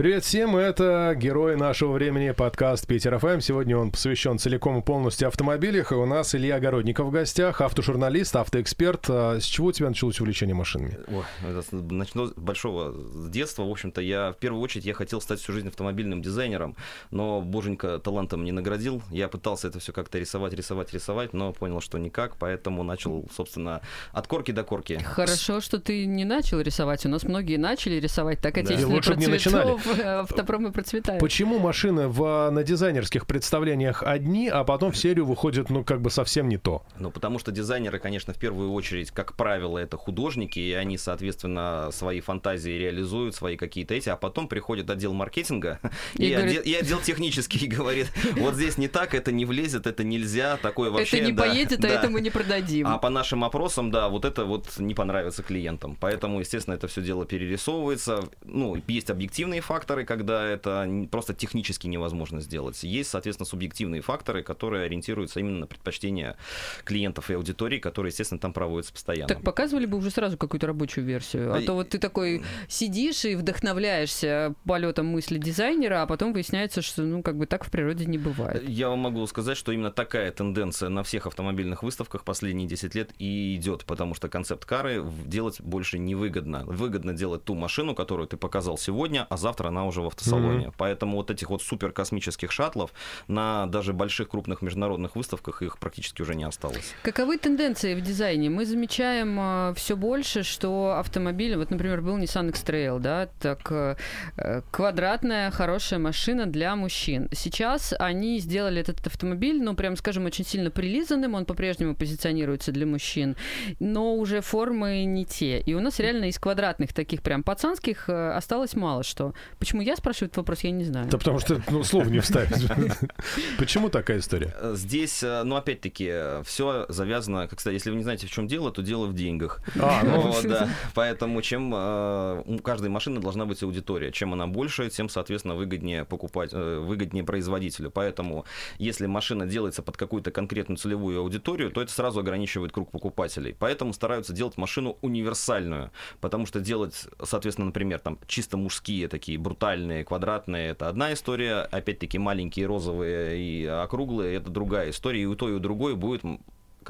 Привет всем, это герой нашего времени, подкаст Питер ФМ. Сегодня он посвящен целиком и полностью автомобилях, и у нас Илья Огородников в гостях, автожурналист, автоэксперт. А с чего у тебя началось увлечение машинами? Ой, начну с большого, с детства, в общем-то, я в первую очередь я хотел стать всю жизнь автомобильным дизайнером, но боженька талантом не наградил. Я пытался это все как-то рисовать, рисовать, рисовать, но понял, что никак, поэтому начал, собственно, от корки до корки. Хорошо, что ты не начал рисовать. У нас многие начали рисовать так отечественные да. не начинали. Автопромы процветают. Почему машины в, на дизайнерских представлениях одни, а потом в серию выходят, ну, как бы совсем не то? Ну, потому что дизайнеры, конечно, в первую очередь, как правило, это художники, и они, соответственно, свои фантазии реализуют, свои какие-то эти, а потом приходит отдел маркетинга и, и, говорит... отдел, и отдел технический говорит, вот здесь не так, это не влезет, это нельзя, такое вообще... Это не да, поедет, да. а это мы не продадим. А по нашим опросам, да, вот это вот не понравится клиентам. Поэтому, естественно, это все дело перерисовывается. Ну, есть объективные факторы, когда это просто технически невозможно сделать. Есть, соответственно, субъективные факторы, которые ориентируются именно на предпочтения клиентов и аудитории, которые, естественно, там проводятся постоянно. Так показывали бы уже сразу какую-то рабочую версию. А то вот ты такой сидишь и вдохновляешься полетом мысли дизайнера, а потом выясняется, что ну как бы так в природе не бывает. Я вам могу сказать, что именно такая тенденция на всех автомобильных выставках последние 10 лет и идет, потому что концепт-кары делать больше невыгодно. Выгодно делать ту машину, которую ты показал сегодня, а завтра она уже в автосалоне. Mm-hmm. Поэтому вот этих вот суперкосмических шаттлов на даже больших крупных международных выставках их практически уже не осталось. Каковы тенденции в дизайне? Мы замечаем э, все больше, что автомобиль, вот, например, был Nissan X-Trail, да, так э, квадратная хорошая машина для мужчин. Сейчас они сделали этот автомобиль, ну, прям скажем, очень сильно прилизанным, он по-прежнему позиционируется для мужчин, но уже формы не те. И у нас реально из квадратных таких прям пацанских э, осталось мало что. Почему я спрашиваю этот вопрос, я не знаю. Да потому что ну, слов не вставить. Почему такая история? Э, здесь, э, ну, опять-таки, все завязано, как сказать, если вы не знаете, в чем дело, то дело в деньгах. А, ну, вот, да. Поэтому чем э, у каждой машины должна быть аудитория. Чем она больше, тем, соответственно, выгоднее покупать, выгоднее производителю. Поэтому, если машина делается под какую-то конкретную целевую аудиторию, то это сразу ограничивает круг покупателей. Поэтому стараются делать машину универсальную. Потому что делать, соответственно, например, там чисто мужские такие брутальные, квадратные, это одна история. Опять-таки маленькие, розовые и округлые, это другая история. И у той, и у другой будет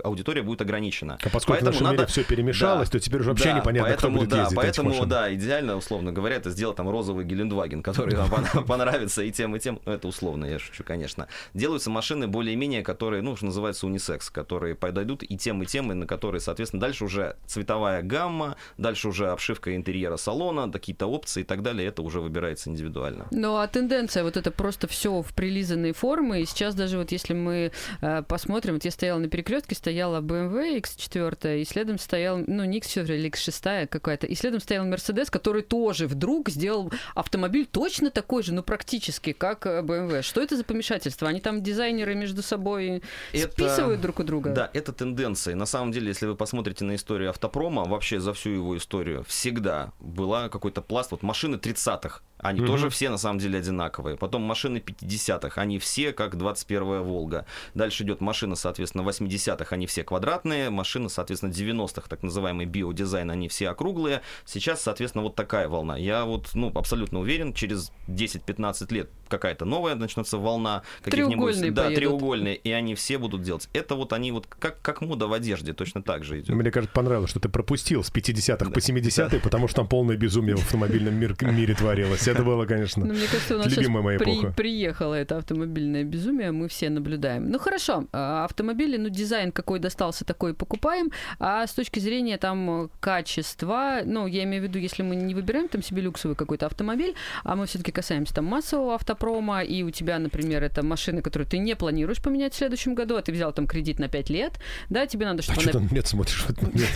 аудитория будет ограничена. А поскольку поэтому в нашем надо... все перемешалось, да, то теперь уже вообще да, непонятно, поэтому, кто будет да, ездить Поэтому, да, идеально, условно говоря, это сделать там розовый Гелендваген, который вам понравится и тем, и тем. Ну, это условно, я шучу, конечно. Делаются машины более-менее, которые, ну, что называется, унисекс, которые подойдут и тем, и тем, и на которые, соответственно, дальше уже цветовая гамма, дальше уже обшивка интерьера салона, какие-то опции и так далее, это уже выбирается индивидуально. Ну, а тенденция, вот это просто все в прилизанные формы, и сейчас даже вот если мы э, посмотрим, вот я стояла на перекрестке, стояла BMW X4, и следом стоял, ну, не X4 или X6 какая-то, и следом стоял Mercedes, который тоже вдруг сделал автомобиль точно такой же, ну, практически, как BMW. Что это за помешательство? Они там дизайнеры между собой это, списывают друг у друга? Да, это тенденция. На самом деле, если вы посмотрите на историю автопрома, вообще за всю его историю, всегда была какой-то пласт, вот машины 30-х, они mm-hmm. тоже все на самом деле одинаковые. Потом машины 50-х, они все как 21-я Волга. Дальше идет машина, соответственно, 80-х, они все квадратные. Машины, соответственно, 90-х, так называемый биодизайн, они все округлые. Сейчас, соответственно, вот такая волна. Я вот, ну, абсолютно уверен, через 10-15 лет какая-то новая начнется волна. Треугольные Да, треугольные, и они все будут делать. Это вот они вот как, как мода в одежде точно так же идет. Мне кажется, понравилось, что ты пропустил с 50-х да. по 70-е, потому что там полное безумие в автомобильном мир, мире творилось это было, конечно, ну, мне кажется, у нас любимая моя при, эпоха. приехало это автомобильное безумие, мы все наблюдаем. Ну хорошо, а, автомобили, ну дизайн какой достался, такой покупаем, а с точки зрения там качества, ну я имею в виду, если мы не выбираем там себе люксовый какой-то автомобиль, а мы все-таки касаемся там массового автопрома, и у тебя, например, это машина, которую ты не планируешь поменять в следующем году, а ты взял там кредит на 5 лет, да, тебе надо, чтобы а она... что ты нет смотришь в этот момент?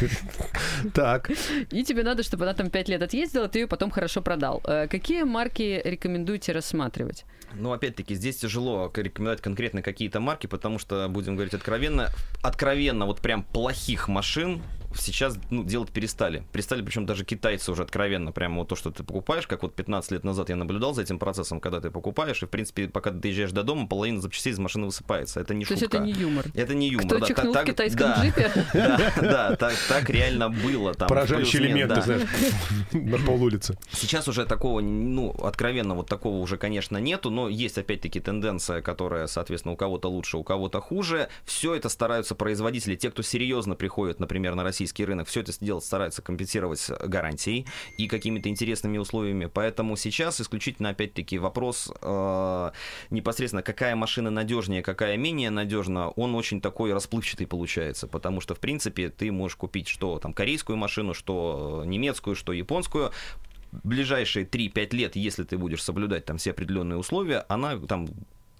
Так. И тебе надо, чтобы она там 5 лет отъездила, ты ее потом хорошо продал. Э, какие марки рекомендуете рассматривать? Ну, опять-таки, здесь тяжело рекомендовать конкретно какие-то марки, потому что, будем говорить откровенно, откровенно, вот прям плохих машин сейчас ну, делать перестали. Перестали, причем даже китайцы уже откровенно, прямо вот то, что ты покупаешь, как вот 15 лет назад я наблюдал за этим процессом, когда ты покупаешь, и, в принципе, пока ты доезжаешь до дома, половина запчастей из машины высыпается. Это не то шутка. это не юмор. Это не юмор. Кто да, чихнул так, в китайском да, джипе? Да, да, так, так реально было. Там, Поражающие элементы, да. знаешь, на полулице. Сейчас уже такого, ну, откровенно вот такого уже, конечно, нету, но есть опять-таки тенденция, которая, соответственно, у кого-то лучше, у кого-то хуже. Все это стараются производители, те, кто серьезно приходит, например, на российский рынок, все это делать стараются компенсировать гарантией и какими-то интересными условиями. Поэтому сейчас исключительно, опять-таки, вопрос э, непосредственно, какая машина надежнее, какая менее надежна, он очень такой расплывчатый получается, потому что, в принципе, ты можешь купить что там корейскую машину, что немецкую, что японскую, ближайшие 3-5 лет, если ты будешь соблюдать там все определенные условия, она там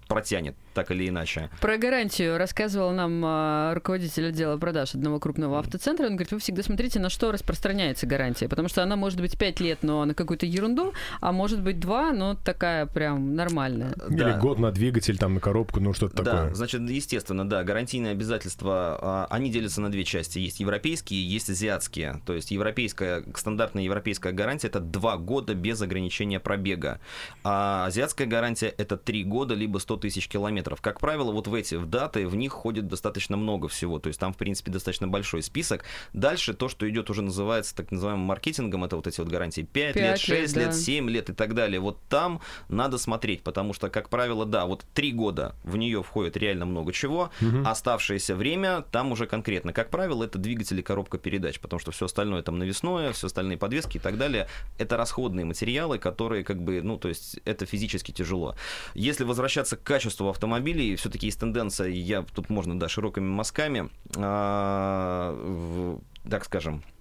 протянет, так или иначе. Про гарантию рассказывал нам а, руководитель отдела продаж одного крупного автоцентра. Он говорит, вы всегда смотрите, на что распространяется гарантия, потому что она может быть 5 лет, но на какую-то ерунду, а может быть 2, но такая прям нормальная. Или Да. год на двигатель, там, на коробку, ну что-то Да, такое. значит, естественно, да, гарантийные обязательства, а, они делятся на две части. Есть европейские, есть азиатские. То есть европейская, стандартная европейская гарантия это 2 года без ограничения пробега. А азиатская гарантия это 3 года, либо 100 тысяч километров. Как правило, вот в эти в даты, в них ходит достаточно много всего. То есть там, в принципе, достаточно большой список. Дальше то, что идет уже называется так называемым маркетингом, это вот эти вот гарантии 5 Пять лет, лет, 6 да. лет, 7 лет и так далее. Вот там надо смотреть, потому что, как правило, да, вот 3 года в нее входит реально много чего, оставшееся время там уже конкретно. Как правило, это двигатели, коробка передач, потому что все остальное там навесное, все остальные подвески и так далее, это расходные материалы, которые как бы, ну, то есть это физически тяжело. Если возвращаться к качеству автомобилей, все-таки есть тенденция, я тут можно, да, широкими мазками, а, в- так скажем, э,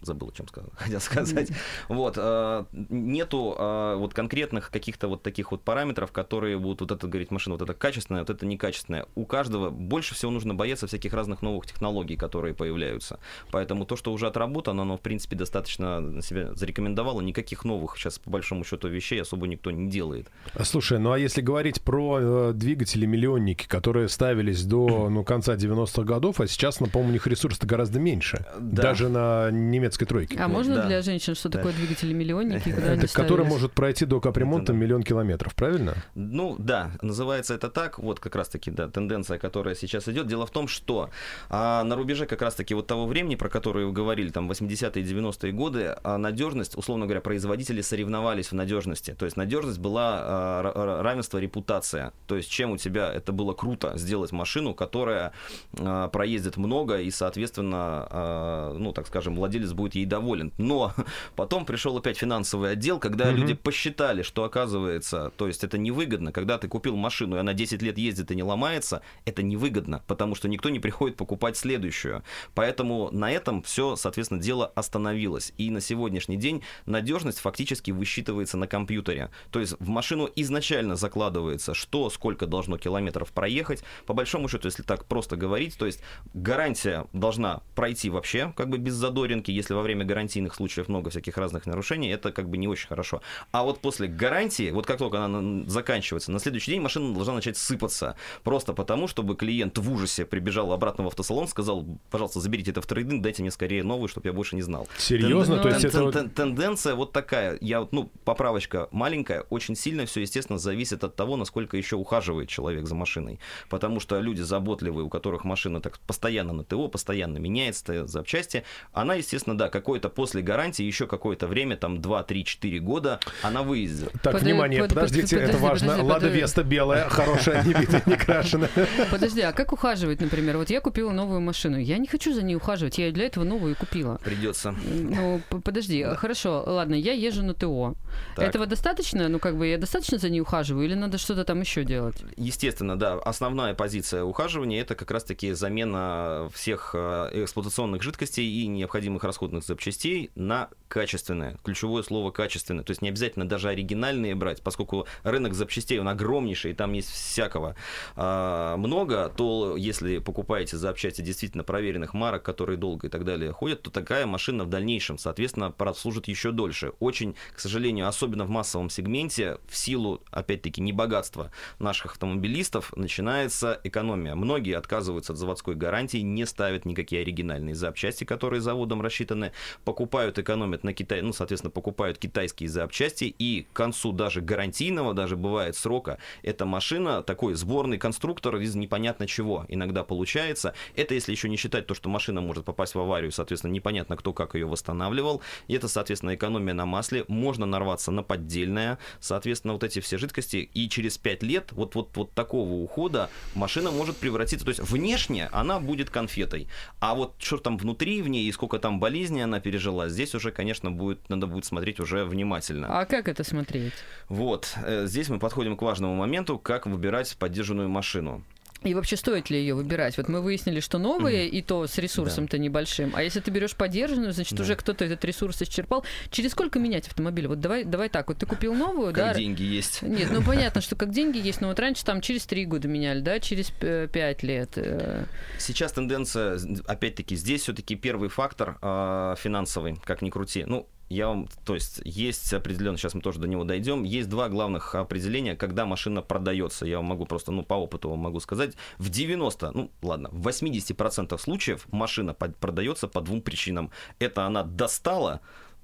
забыл, о чем сказал, хотел сказать. Вот, э, нету э, вот конкретных каких-то вот таких вот параметров, которые будут вот это говорить машина, вот это качественное, вот это некачественное. У каждого больше всего нужно бояться всяких разных новых технологий, которые появляются. Поэтому то, что уже отработано, оно, в принципе, достаточно себя зарекомендовало. Никаких новых сейчас, по большому счету, вещей особо никто не делает. А, Слушай, ну а если говорить про э, двигатели-миллионники, которые ставились до ну, конца 90-х годов, а сейчас, ну, по-моему, у них ресурс-то гораздо меньше. Да. Даже на немецкой тройке. А Вот, можно да. для женщин, что Да. такое двигатели-миллионники? и куда они Это который может пройти до капремонта миллион километров, правильно? Ну да, называется это так. Вот как раз-таки, да, тенденция, которая сейчас идет. Дело в том, что а, на рубеже как раз-таки вот того времени, про которое вы говорили, там 80-е, 90-е годы, а, надежность, условно говоря, производители соревновались в надежности. То есть надежность была а, ра- ра- равенство репутация. То есть чем у тебя это было круто сделать машину, которая а, проездит много и, соответственно, а, ну так скажем, владелец будет ей доволен. Но потом пришел опять финансовый отдел, когда Мгм. люди посчитали, что оказывается, то есть это невыгодно, когда ты купил машину, и она 10 лет ездит и не ломается, это невыгодно, потому что никто не приходит покупать следующую. Поэтому на этом все, соответственно, дело остановилось. И на сегодняшний день надежность фактически высчитывается на компьютере. То есть в машину изначально закладывается, что, сколько должно километров проехать. По большому счету, если так просто говорить, то есть гарантия должна пройти вообще, как бы без задоринки, если во время гарантийных случаев много всяких разных нарушений, это как бы не очень хорошо. А вот после гарантии, вот как только она на- заканчивается, на следующий день машина должна начать сыпаться. Просто потому, чтобы клиент в ужасе прибежал обратно в автосалон, сказал, пожалуйста, заберите это в трейдинг, дайте мне скорее новую, чтобы я больше не знал. Серьезно? Ну, То есть Тен- это... тен- тен- Тенденция вот такая. Я, вот, ну, поправочка маленькая. Очень сильно все, естественно, зависит от того, насколько еще ухаживает человек за машиной. Потому что люди заботливые, у которых машина так постоянно на ТО, постоянно меняется запчасти, она, естественно, да, какое-то после гарантии, еще какое-то время, там 2, 3, 4 года, она выездит. Так, Под- внимание, под- подождите, под- это подожди, важно. Лада. Веста белая, хорошая, не битая, не крашеная. Подожди, а как ухаживать, например? Вот я купила новую машину. Я не хочу за ней ухаживать, я для этого новую купила. Придется. Ну, подожди, хорошо, ладно, я езжу на ТО. Этого достаточно? Ну, как бы я достаточно за ней ухаживаю, или надо что-то там еще делать? Естественно, да. Основная позиция ухаживания это как раз-таки замена всех э, эксплуатационных жидкостей и необходимых расходных запчастей на качественное. Ключевое слово качественное. То есть не обязательно даже оригинальные брать, поскольку рынок запчастей, он огромнейший, и там есть всякого а, много, то если покупаете запчасти действительно проверенных марок, которые долго и так далее ходят, то такая машина в дальнейшем, соответственно, прослужит еще дольше. Очень, к сожалению, особенно в массовом сегменте, в силу, опять-таки, небогатства наших автомобилистов, начинается экономия. Многие отказываются от заводской гарантии, не ставят никакие оригинальные запчасти, которые заводом рассчитаны, покупают, экономят на Китай, ну, соответственно, покупают китайские запчасти, и к концу даже гарантийного, даже бывает срока, эта машина, такой сборный конструктор из непонятно чего иногда получается. Это если еще не считать то, что машина может попасть в аварию, соответственно, непонятно кто как ее восстанавливал. И это, соответственно, экономия на масле. Можно нарваться на поддельное. Соответственно, вот эти все жидкости. И через 5 лет вот, вот, вот такого ухода машина может превратиться. То есть внешне она будет конфетой. А вот что там внутри ней и сколько там болезней она пережила, здесь уже, конечно, будет, надо будет смотреть уже внимательно. А как это смотреть? Вот. Э, здесь мы подходим к важному моменту, как выбирать поддержанную машину. И вообще стоит ли ее выбирать? Вот мы выяснили, что новые, mm-hmm. и то с ресурсом-то да. небольшим. А если ты берешь подержанную, значит, да. уже кто-то этот ресурс исчерпал. Через сколько менять автомобиль? Вот давай, давай так, вот ты купил новую, как да? деньги есть. Нет, ну понятно, что как деньги есть, но вот раньше там через три года меняли, да, через пять лет. Э. Сейчас тенденция, опять-таки, здесь все-таки первый фактор э, финансовый, как ни крути. Ну, я вам, то есть есть определенно, сейчас мы тоже до него дойдем, есть два главных определения, когда машина продается. Я вам могу просто, ну, по опыту вам могу сказать, в 90, ну, ладно, в 80% случаев машина продается по двум причинам. Это она достала,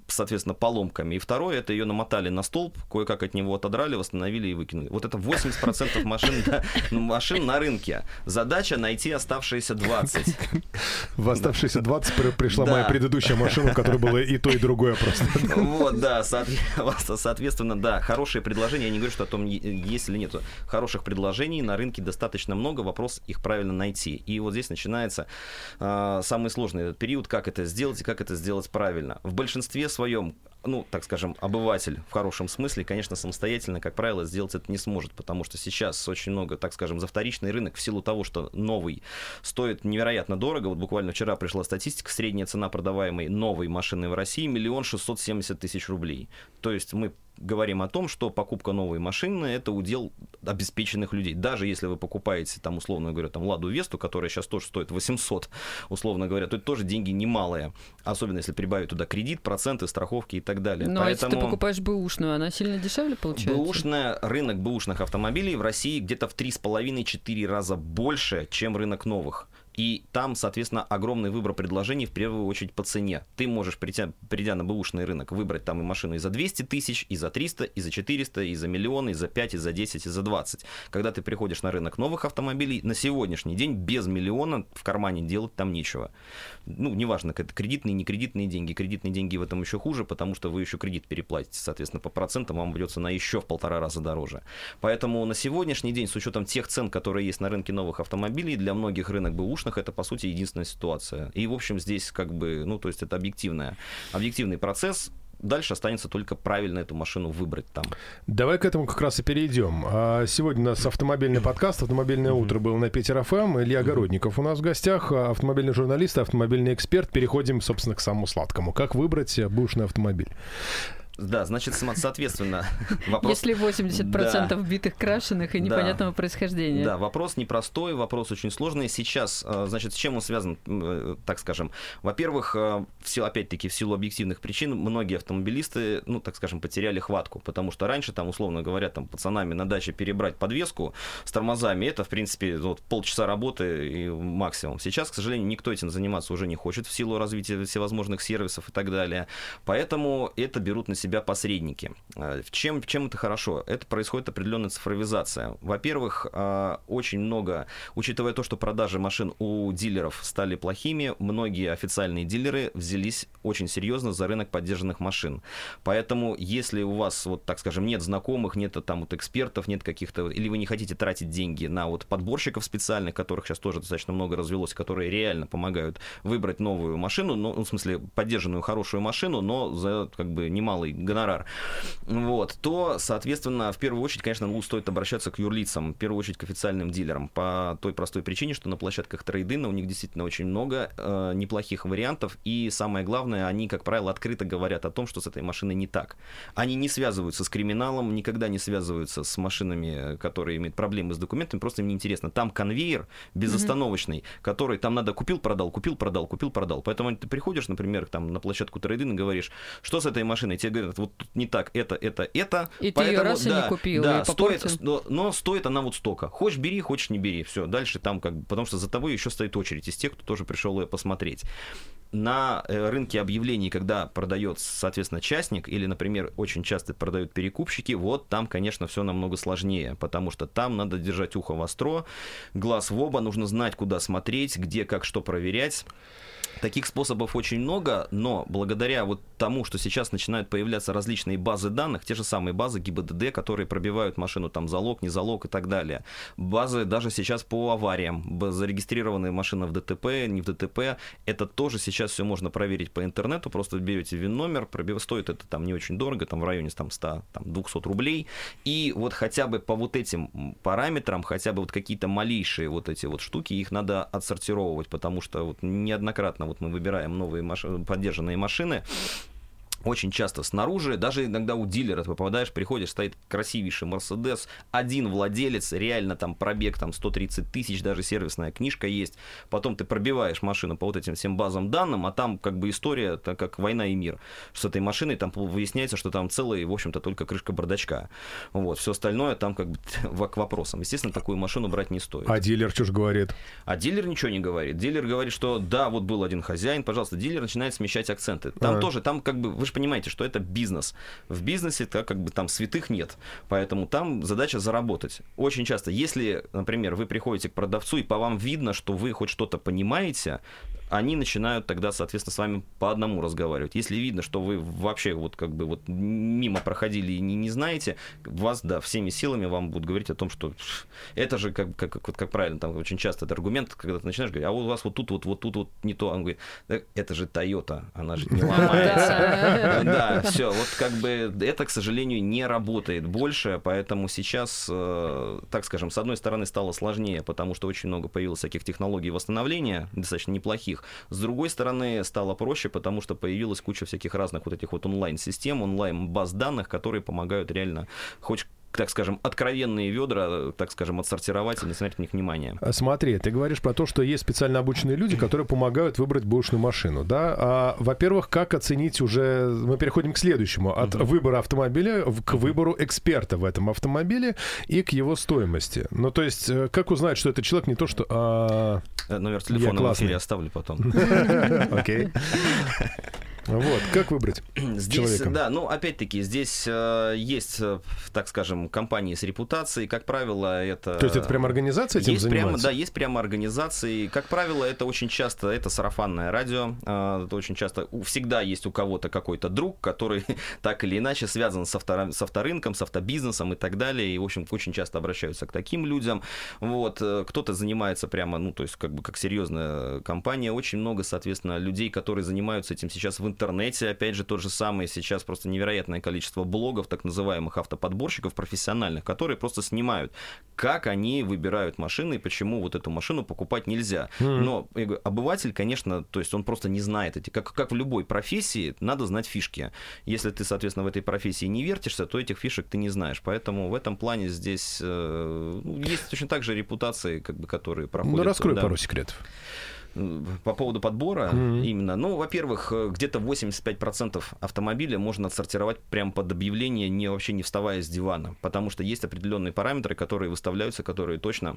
соответственно, поломками. И второе, это ее намотали на столб, кое-как от него отодрали, восстановили и выкинули. Вот это 80% машин, ну, машин на рынке. Задача найти оставшиеся 20. В оставшиеся 20 пришла моя предыдущая машина, у которой было и то, и другое просто. Вот, да, соответственно, да, хорошие предложения, я не говорю, что о том, есть или нет. Хороших предложений на рынке достаточно много, вопрос их правильно найти. И вот здесь начинается а, самый сложный этот период, как это сделать и как это сделать правильно. В большинстве своем, ну, так скажем, обыватель в хорошем смысле, конечно, самостоятельно, как правило, сделать это не сможет, потому что сейчас очень много, так скажем, за вторичный рынок в силу того, что новый стоит невероятно дорого. Вот буквально вчера пришла статистика, средняя цена продаваемой новой машины в России миллион шестьсот семьдесят тысяч рублей. То есть мы говорим о том, что покупка новой машины – это удел обеспеченных людей. Даже если вы покупаете, там, условно говоря, там, Ладу Весту, которая сейчас тоже стоит 800, условно говоря, то это тоже деньги немалые. Особенно если прибавить туда кредит, проценты, страховки и так далее. Но Поэтому... если ты покупаешь бэушную, она сильно дешевле получается? Бэушная, рынок бэушных автомобилей в России где-то в 3,5-4 раза больше, чем рынок новых. И там, соответственно, огромный выбор предложений, в первую очередь по цене. Ты можешь, придя, придя на бэушный рынок, выбрать там и машину и за 200 тысяч, и за 300, и за 400, и за миллион, и за 5, и за 10, и за 20. Когда ты приходишь на рынок новых автомобилей, на сегодняшний день без миллиона в кармане делать там нечего. Ну, неважно, это кредитные, не кредитные деньги. Кредитные деньги в этом еще хуже, потому что вы еще кредит переплатите. Соответственно, по процентам вам придется на еще в полтора раза дороже. Поэтому на сегодняшний день, с учетом тех цен, которые есть на рынке новых автомобилей, для многих рынок бэушных животных это, по сути, единственная ситуация. И, в общем, здесь как бы, ну, то есть это объективная, объективный процесс, Дальше останется только правильно эту машину выбрать там. Давай к этому как раз и перейдем. А, сегодня у нас автомобильный подкаст, автомобильное утро был на Питер ФМ. Илья Городников у нас в гостях, автомобильный журналист, автомобильный эксперт. Переходим, собственно, к самому сладкому. Как выбрать бушный автомобиль? Да, значит, соответственно, вопрос... Если 80% да. битых крашеных и непонятного да. происхождения. Да, вопрос непростой, вопрос очень сложный. Сейчас, э, значит, с чем он связан, э, так скажем? Во-первых, э, все, опять-таки, в силу объективных причин, многие автомобилисты, ну, так скажем, потеряли хватку, потому что раньше, там, условно говоря, там, пацанами на даче перебрать подвеску с тормозами, это, в принципе, вот, полчаса работы и максимум. Сейчас, к сожалению, никто этим заниматься уже не хочет в силу развития всевозможных сервисов и так далее. Поэтому это берут на себя себя посредники. А, в чем, чем это хорошо? Это происходит определенная цифровизация. Во-первых, а, очень много, учитывая то, что продажи машин у дилеров стали плохими, многие официальные дилеры взялись очень серьезно за рынок поддержанных машин. Поэтому, если у вас, вот так скажем, нет знакомых, нет там вот экспертов, нет каких-то, или вы не хотите тратить деньги на вот подборщиков специальных, которых сейчас тоже достаточно много развелось, которые реально помогают выбрать новую машину, ну, в смысле, поддержанную хорошую машину, но за как бы немалый гонорар, вот, то, соответственно, в первую очередь, конечно, ну, стоит обращаться к юрлицам, в первую очередь к официальным дилерам, по той простой причине, что на площадках трейдина у них действительно очень много э, неплохих вариантов, и самое главное, они, как правило, открыто говорят о том, что с этой машиной не так. Они не связываются с криминалом, никогда не связываются с машинами, которые имеют проблемы с документами, просто им неинтересно. Там конвейер безостановочный, mm-hmm. который там надо купил, продал, купил, продал, купил, продал. Поэтому ты приходишь, например, там на площадку трейдинга и говоришь, что с этой машиной? Тебе говорят, вот тут не так, это, это, это. И поэтому, ты ее раз да, и не купил. Да, стоит, но, но стоит она вот столько. Хочешь бери, хочешь не бери. Все, дальше там как бы, потому что за тобой еще стоит очередь из тех, кто тоже пришел ее посмотреть на э, рынке объявлений, когда продает, соответственно, частник, или, например, очень часто продают перекупщики, вот там, конечно, все намного сложнее, потому что там надо держать ухо востро, глаз в оба, нужно знать, куда смотреть, где, как, что проверять. Таких способов очень много, но благодаря вот тому, что сейчас начинают появляться различные базы данных, те же самые базы ГИБДД, которые пробивают машину, там залог, не залог и так далее. Базы даже сейчас по авариям, зарегистрированные машины в ДТП, не в ДТП, это тоже сейчас все можно проверить по интернету, просто берете ВИН-номер, пробив... стоит это там не очень дорого, там в районе там, 100, там, 200 рублей, и вот хотя бы по вот этим параметрам, хотя бы вот какие-то малейшие вот эти вот штуки, их надо отсортировывать, потому что вот неоднократно вот мы выбираем новые маш... поддержанные машины, очень часто снаружи, даже иногда у дилера ты попадаешь, приходишь, стоит красивейший Мерседес, один владелец, реально там пробег там 130 тысяч, даже сервисная книжка есть, потом ты пробиваешь машину по вот этим всем базам данным, а там как бы история, так как война и мир. С этой машиной там выясняется, что там целая, в общем-то, только крышка бардачка. Вот, все остальное там как бы к вопросам. Естественно, такую машину брать не стоит. А дилер что же говорит? А дилер ничего не говорит. Дилер говорит, что да, вот был один хозяин, пожалуйста, дилер начинает смещать акценты. Там а. тоже, там как бы, вы же понимаете, что это бизнес. В бизнесе -то, как бы там святых нет, поэтому там задача заработать. Очень часто, если, например, вы приходите к продавцу и по вам видно, что вы хоть что-то понимаете, они начинают тогда, соответственно, с вами по одному разговаривать. Если видно, что вы вообще вот как бы вот мимо проходили и не, не знаете, вас, да, всеми силами вам будут говорить о том, что это же, как, как, как, как правильно, там очень часто это аргумент, когда ты начинаешь говорить, а у вас вот тут вот, вот тут вот не то. Он говорит, это же Toyota, она же не ломается. Да, все, вот как бы это, к сожалению, не работает больше, поэтому сейчас, э, так скажем, с одной стороны стало сложнее, потому что очень много появилось всяких технологий восстановления, достаточно неплохих, других. С другой стороны, стало проще, потому что появилась куча всяких разных вот этих вот онлайн-систем, онлайн-баз данных, которые помогают реально хоть так скажем, откровенные ведра, так скажем, отсортировать и не смотреть на них внимание. А смотри, ты говоришь про то, что есть специально обученные люди, которые помогают выбрать бэушную машину, да? А, во-первых, как оценить уже... Мы переходим к следующему. От uh-huh. выбора автомобиля к выбору эксперта в этом автомобиле и к его стоимости. Ну, то есть, э, как узнать, что это человек не то, что... А... Э, номер телефона в эфире оставлю потом. Окей. Вот, как выбрать здесь, человека? Да, ну, опять-таки, здесь э, есть, э, так скажем, компании с репутацией, как правило, это... То есть это прям организация этим есть занимается? Прямо, да, есть прямо организации. Как правило, это очень часто, это сарафанное радио, э, это очень часто, всегда есть у кого-то какой-то друг, который так или иначе связан с, авто, с авторынком, с автобизнесом и так далее, и, в общем, очень часто обращаются к таким людям. Вот, э, кто-то занимается прямо, ну, то есть, как бы, как серьезная компания, очень много, соответственно, людей, которые занимаются этим сейчас в интернете, интернете, опять же, тот же самый сейчас просто невероятное количество блогов, так называемых автоподборщиков профессиональных, которые просто снимают, как они выбирают машины и почему вот эту машину покупать нельзя. Mm-hmm. Но говорю, обыватель, конечно, то есть он просто не знает эти, как, как в любой профессии, надо знать фишки. Если ты, соответственно, в этой профессии не вертишься, то этих фишек ты не знаешь. Поэтому в этом плане здесь э, есть точно так же репутации, как бы, которые проходят. Ну, раскрой да. пару секретов по поводу подбора mm-hmm. именно. Ну, во-первых, э, где-то 85% автомобиля можно отсортировать прямо под объявление, не вообще не вставая с дивана, потому что есть определенные параметры, которые выставляются, которые точно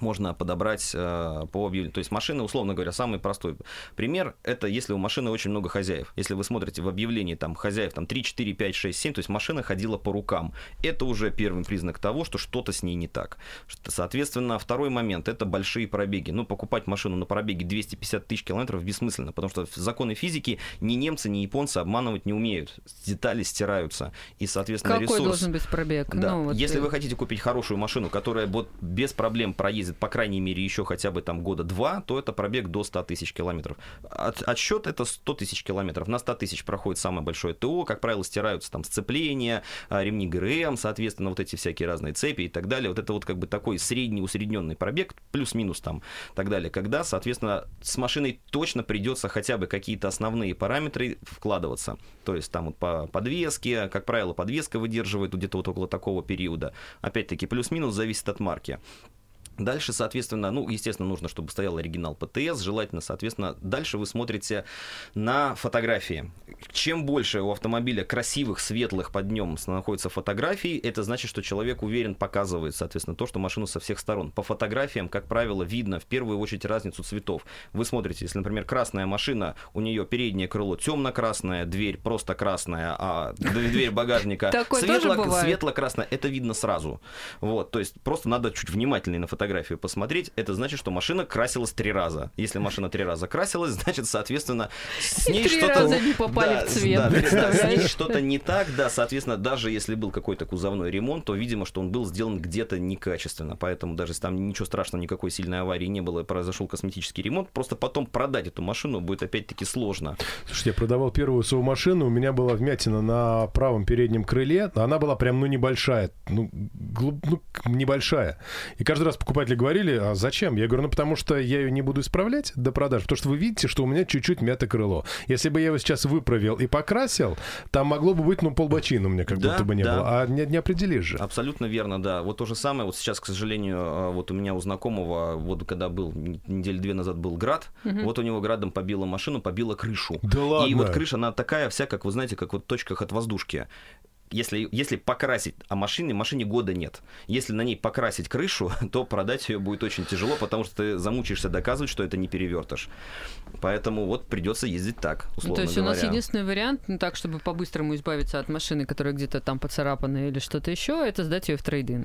можно подобрать э, по объявлению. То есть машина, условно говоря, самый простой пример, это если у машины очень много хозяев. Если вы смотрите в объявлении, там, хозяев там 3, 4, 5, 6, 7, то есть машина ходила по рукам. Это уже первый признак того, что что-то с ней не так. Соответственно, второй момент, это большие пробеги. Ну, покупать машину на пробеге 250 тысяч километров бессмысленно, потому что законы физики ни немцы, ни японцы обманывать не умеют. Детали стираются. И, соответственно, Какой ресурс... должен быть пробег? Да. Ну, вот Если ты... вы хотите купить хорошую машину, которая вот без проблем проездит ездит, по крайней мере, еще хотя бы там года два, то это пробег до 100 тысяч километров. От, отсчет это 100 тысяч километров. На 100 тысяч проходит самое большое ТО, как правило, стираются там сцепления, а, ремни ГРМ, соответственно, вот эти всякие разные цепи и так далее. Вот это вот как бы такой средний усредненный пробег, плюс-минус там, так далее, когда, соответственно, с машиной точно придется хотя бы какие-то основные параметры вкладываться. То есть там вот по подвеске, как правило, подвеска выдерживает где-то вот около такого периода. Опять-таки, плюс-минус зависит от марки. Дальше, соответственно, ну, естественно, нужно, чтобы стоял оригинал ПТС, желательно, соответственно, дальше вы смотрите на фотографии. Чем больше у автомобиля красивых, светлых под днем находится фотографий, это значит, что человек уверен, показывает, соответственно, то, что машину со всех сторон. По фотографиям, как правило, видно в первую очередь разницу цветов. Вы смотрите, если, например, красная машина, у нее переднее крыло темно-красное, дверь просто красная, а дверь багажника светло-красная, это видно сразу. Вот, то есть просто надо чуть внимательнее на фотографии фотографию посмотреть, это значит, что машина красилась три раза. Если машина три раза красилась, значит, соответственно, с ней что-то... не попали да, в цвет, да, с ней что-то не так, да, соответственно, даже если был какой-то кузовной ремонт, то, видимо, что он был сделан где-то некачественно, поэтому даже если там ничего страшного, никакой сильной аварии не было, произошел косметический ремонт, просто потом продать эту машину будет опять-таки сложно. Слушайте, я продавал первую свою машину, у меня была вмятина на правом переднем крыле, она была прям, ну, небольшая, ну, глуб, ну небольшая. И каждый раз покупал покупатели говорили, а зачем? Я говорю, ну потому что я ее не буду исправлять до продаж, потому что вы видите, что у меня чуть-чуть мято крыло. Если бы я его сейчас выправил и покрасил, там могло бы быть, ну, полбочины у меня как да, будто бы не да. было. А не, не определишь же. Абсолютно верно, да. Вот то же самое, вот сейчас, к сожалению, а, вот у меня у знакомого, вот когда был, недели две назад был град, угу. вот у него градом побило машину, побило крышу. Да ладно? И вот крыша, она такая вся, как вы знаете, как вот в точках от воздушки если, если покрасить, а машине, машине года нет. Если на ней покрасить крышу, то продать ее будет очень тяжело, потому что ты замучаешься доказывать, что это не перевертыш. Поэтому вот придется ездить так, условно То есть говоря. у нас единственный вариант, ну так, чтобы по-быстрому избавиться от машины, которая где-то там поцарапана или что-то еще, это сдать ее в трейдин.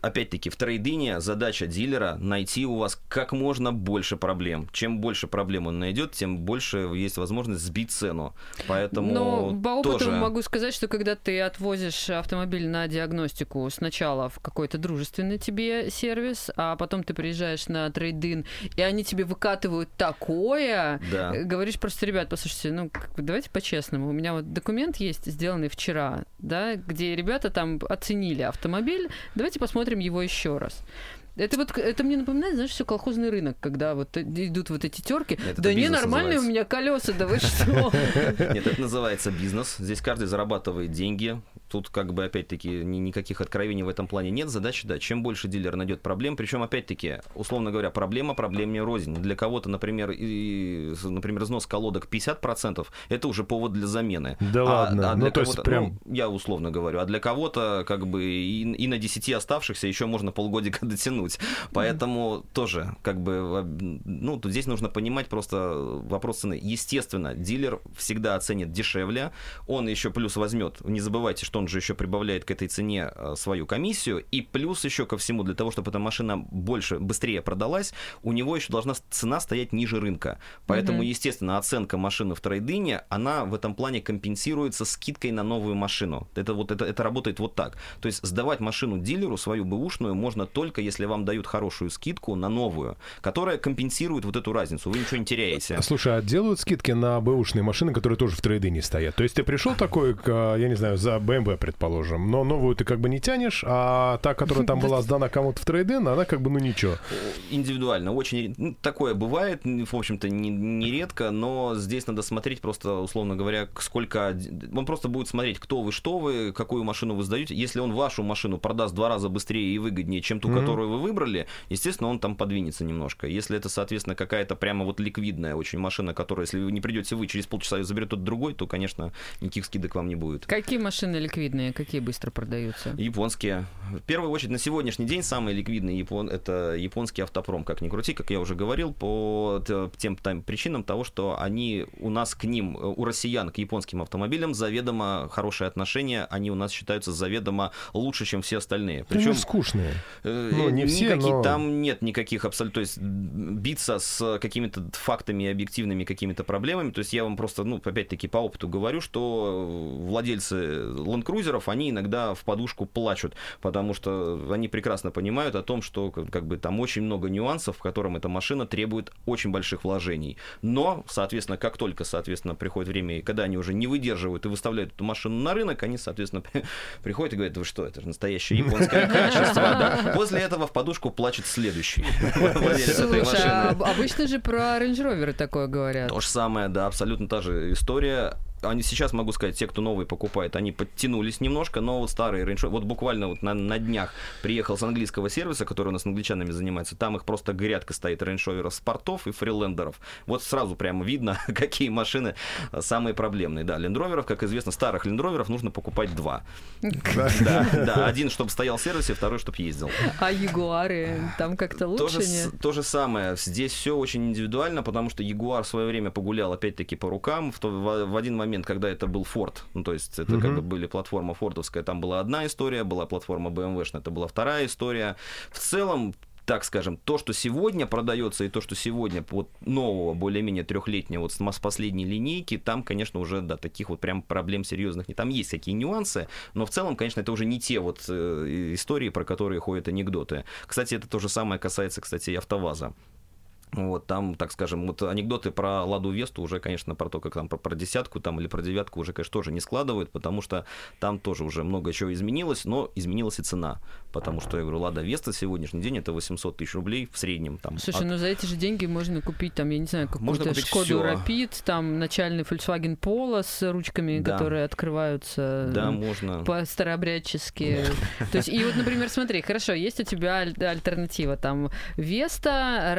Опять-таки, в трейдине задача дилера найти у вас как можно больше проблем. Чем больше проблем он найдет, тем больше есть возможность сбить цену. Поэтому Но по опыту тоже... могу сказать, что когда ты отвозишь автомобиль на диагностику сначала в какой-то дружественный тебе сервис, а потом ты приезжаешь на трейдин, и они тебе выкатывают такое, да. Говоришь просто, ребят, послушайте, ну, давайте по-честному, у меня вот документ есть, сделанный вчера, да, где ребята там оценили автомобиль, давайте посмотрим его еще раз. Это вот это мне напоминает, знаешь, все колхозный рынок, когда вот идут вот эти терки. Нет, да не нормальные у меня колеса, да вы что? Нет, это называется бизнес. Здесь каждый зарабатывает деньги. Тут как бы опять-таки никаких откровений в этом плане нет. Задача, да, чем больше дилер найдет проблем, причем опять-таки, условно говоря, проблема проблемнее рознь. Для кого-то, например, и, например, износ колодок 50%, это уже повод для замены. Да а, ладно, а для ну, то есть прям... Ну, я условно говорю, а для кого-то как бы и, и на 10 оставшихся еще можно полгодика дотянуть. Поэтому тоже как бы, ну, тут здесь нужно понимать просто вопрос цены. Естественно, дилер всегда оценит дешевле, он еще плюс возьмет, не забывайте, что он же еще прибавляет к этой цене э, свою комиссию, и плюс еще ко всему, для того, чтобы эта машина больше, быстрее продалась, у него еще должна цена стоять ниже рынка. Поэтому, угу. естественно, оценка машины в трейдине, она в этом плане компенсируется скидкой на новую машину. Это вот это, это работает вот так. То есть сдавать машину дилеру, свою бэушную, можно только, если вам дают хорошую скидку на новую, которая компенсирует вот эту разницу. Вы ничего не теряете. Слушай, а делают скидки на бэушные машины, которые тоже в трейдине стоят? То есть ты пришел такой, я не знаю, за BMW предположим. Но новую ты как бы не тянешь, а та, которая там была сдана кому-то в трейдин, она как бы, ну ничего. Индивидуально. Очень ну, такое бывает, в общем-то, нередко, не но здесь надо смотреть просто, условно говоря, сколько... Он просто будет смотреть, кто вы, что вы, какую машину вы сдаете. Если он вашу машину продаст два раза быстрее и выгоднее, чем ту, mm-hmm. которую вы выбрали, естественно, он там подвинется немножко. Если это, соответственно, какая-то прямо вот ликвидная очень машина, которая, если вы не придете вы, через полчаса ее заберет тот другой, то, конечно, никаких скидок вам не будет. Какие машины ликвидные? ликвидные, какие быстро продаются? Японские. В первую очередь, на сегодняшний день самый ликвидный япон... это японский автопром, как ни крути, как я уже говорил, по тем там, причинам того, что они у нас к ним, у россиян к японским автомобилям заведомо хорошие отношения, они у нас считаются заведомо лучше, чем все остальные. Причем ну, скучные. Э, ну, не все, но... Там нет никаких абсолютно, то есть биться с какими-то фактами и объективными какими-то проблемами, то есть я вам просто, ну, опять-таки по опыту говорю, что владельцы Land ленд-крузеров, они иногда в подушку плачут, потому что они прекрасно понимают о том, что как бы там очень много нюансов, в котором эта машина требует очень больших вложений. Но, соответственно, как только, соответственно, приходит время, когда они уже не выдерживают и выставляют эту машину на рынок, они, соответственно, приходят и говорят, вы что, это же настоящее японское качество, да? После этого в подушку плачет следующий владелец этой машины. А обычно же про Range Rover такое говорят. То же самое, да, абсолютно та же история они сейчас могу сказать, те, кто новый покупает, они подтянулись немножко, но вот старые Range Rover, вот буквально вот на, на днях приехал с английского сервиса, который у нас англичанами занимается, там их просто грядка стоит Range Rover спортов и фрилендеров. Вот сразу прямо видно, какие машины самые проблемные. Да, Rover, как известно, старых Rover нужно покупать два. Да, да, один, чтобы стоял в сервисе, второй, чтобы ездил. А Ягуары там как-то лучше, то то же самое. Здесь все очень индивидуально, потому что Ягуар в свое время погулял опять-таки по рукам. В, в, в один момент момент, когда это был Ford, ну, то есть это uh-huh. как бы были платформа фордовская, там была одна история, была платформа BMW, это была вторая история. В целом, так скажем, то, что сегодня продается и то, что сегодня вот нового, более-менее трехлетнего, вот с последней линейки, там, конечно, уже, да, таких вот прям проблем серьезных не. Там есть какие нюансы, но в целом, конечно, это уже не те вот э, истории, про которые ходят анекдоты. Кстати, это то же самое касается, кстати, и АвтоВАЗа. Вот там, так скажем, вот анекдоты про Ладу Весту уже, конечно, про то, как там про, про десятку там или про девятку уже, конечно, тоже не складывают, потому что там тоже уже много чего изменилось, но изменилась и цена, потому что, я говорю, Лада Веста сегодняшний день это 800 тысяч рублей в среднем. Там, Слушай, от... ну за эти же деньги можно купить там, я не знаю, какую-то Шкоду Rapid, там начальный Volkswagen Polo с ручками, да. которые открываются да, можно. по-старообрядчески. То есть, и вот, например, смотри, хорошо, есть у тебя альтернатива, там Веста,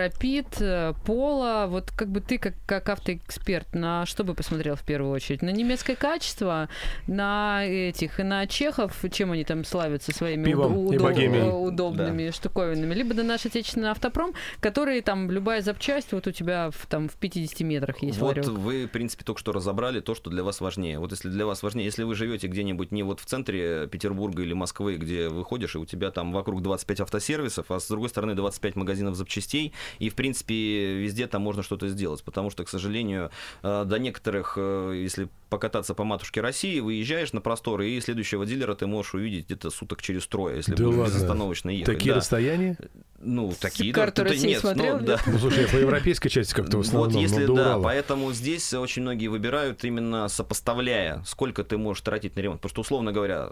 Э, пола, вот как бы ты как, как автоэксперт, на что бы посмотрел в первую очередь? На немецкое качество, на этих, и на чехов, чем они там славятся своими Пивом уд- удоб- удобными да. штуковинами, либо на наш отечественный автопром, который там любая запчасть вот у тебя в, там в 50 метрах есть. Вот ларек. вы, в принципе, только что разобрали то, что для вас важнее. Вот если для вас важнее, если вы живете где-нибудь не вот в центре Петербурга или Москвы, где выходишь, и у тебя там вокруг 25 автосервисов, а с другой стороны 25 магазинов запчастей, и, в принципе, принципе, везде там можно что-то сделать, потому что, к сожалению, э, до некоторых, э, если покататься по матушке России, выезжаешь на просторы, и следующего дилера ты можешь увидеть где-то суток через трое, если да будешь ладно. безостановочно ехать. Такие да. расстояния? Ну, такие, Карту да. России нет, смотрел, ну, да. Ну, слушай, по европейской части как-то в основном. Вот если, да, поэтому здесь очень многие выбирают именно сопоставляя, сколько ты можешь тратить на ремонт. Потому что, условно говоря,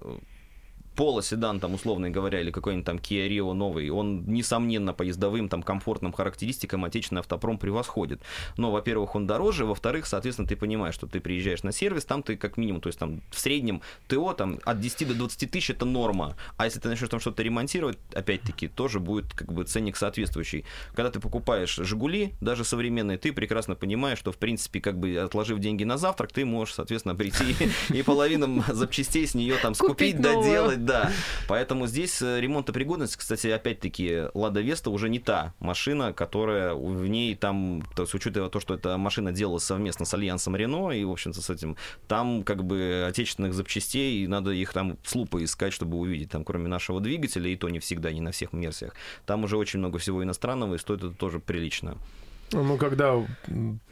полоседан, там, условно говоря, или какой-нибудь там Kia Rio новый, он, несомненно, по ездовым, там, комфортным характеристикам отечественный автопром превосходит. Но, во-первых, он дороже, во-вторых, соответственно, ты понимаешь, что ты приезжаешь на сервис, там ты как минимум, то есть там в среднем ТО там от 10 до 20 тысяч это норма, а если ты начнешь там что-то ремонтировать, опять-таки, тоже будет как бы ценник соответствующий. Когда ты покупаешь Жигули, даже современные, ты прекрасно понимаешь, что, в принципе, как бы отложив деньги на завтрак, ты можешь, соответственно, прийти и половину запчастей с нее там скупить, доделать, да. Поэтому здесь э, ремонтопригодность, кстати, опять-таки, Лада Веста уже не та машина, которая в ней там, то есть учитывая то, что эта машина делалась совместно с Альянсом Рено, и, в общем-то, с этим, там как бы отечественных запчастей, надо их там с лупой искать, чтобы увидеть, там, кроме нашего двигателя, и то не всегда, не на всех версиях. Там уже очень много всего иностранного, и стоит это тоже прилично. Ну, когда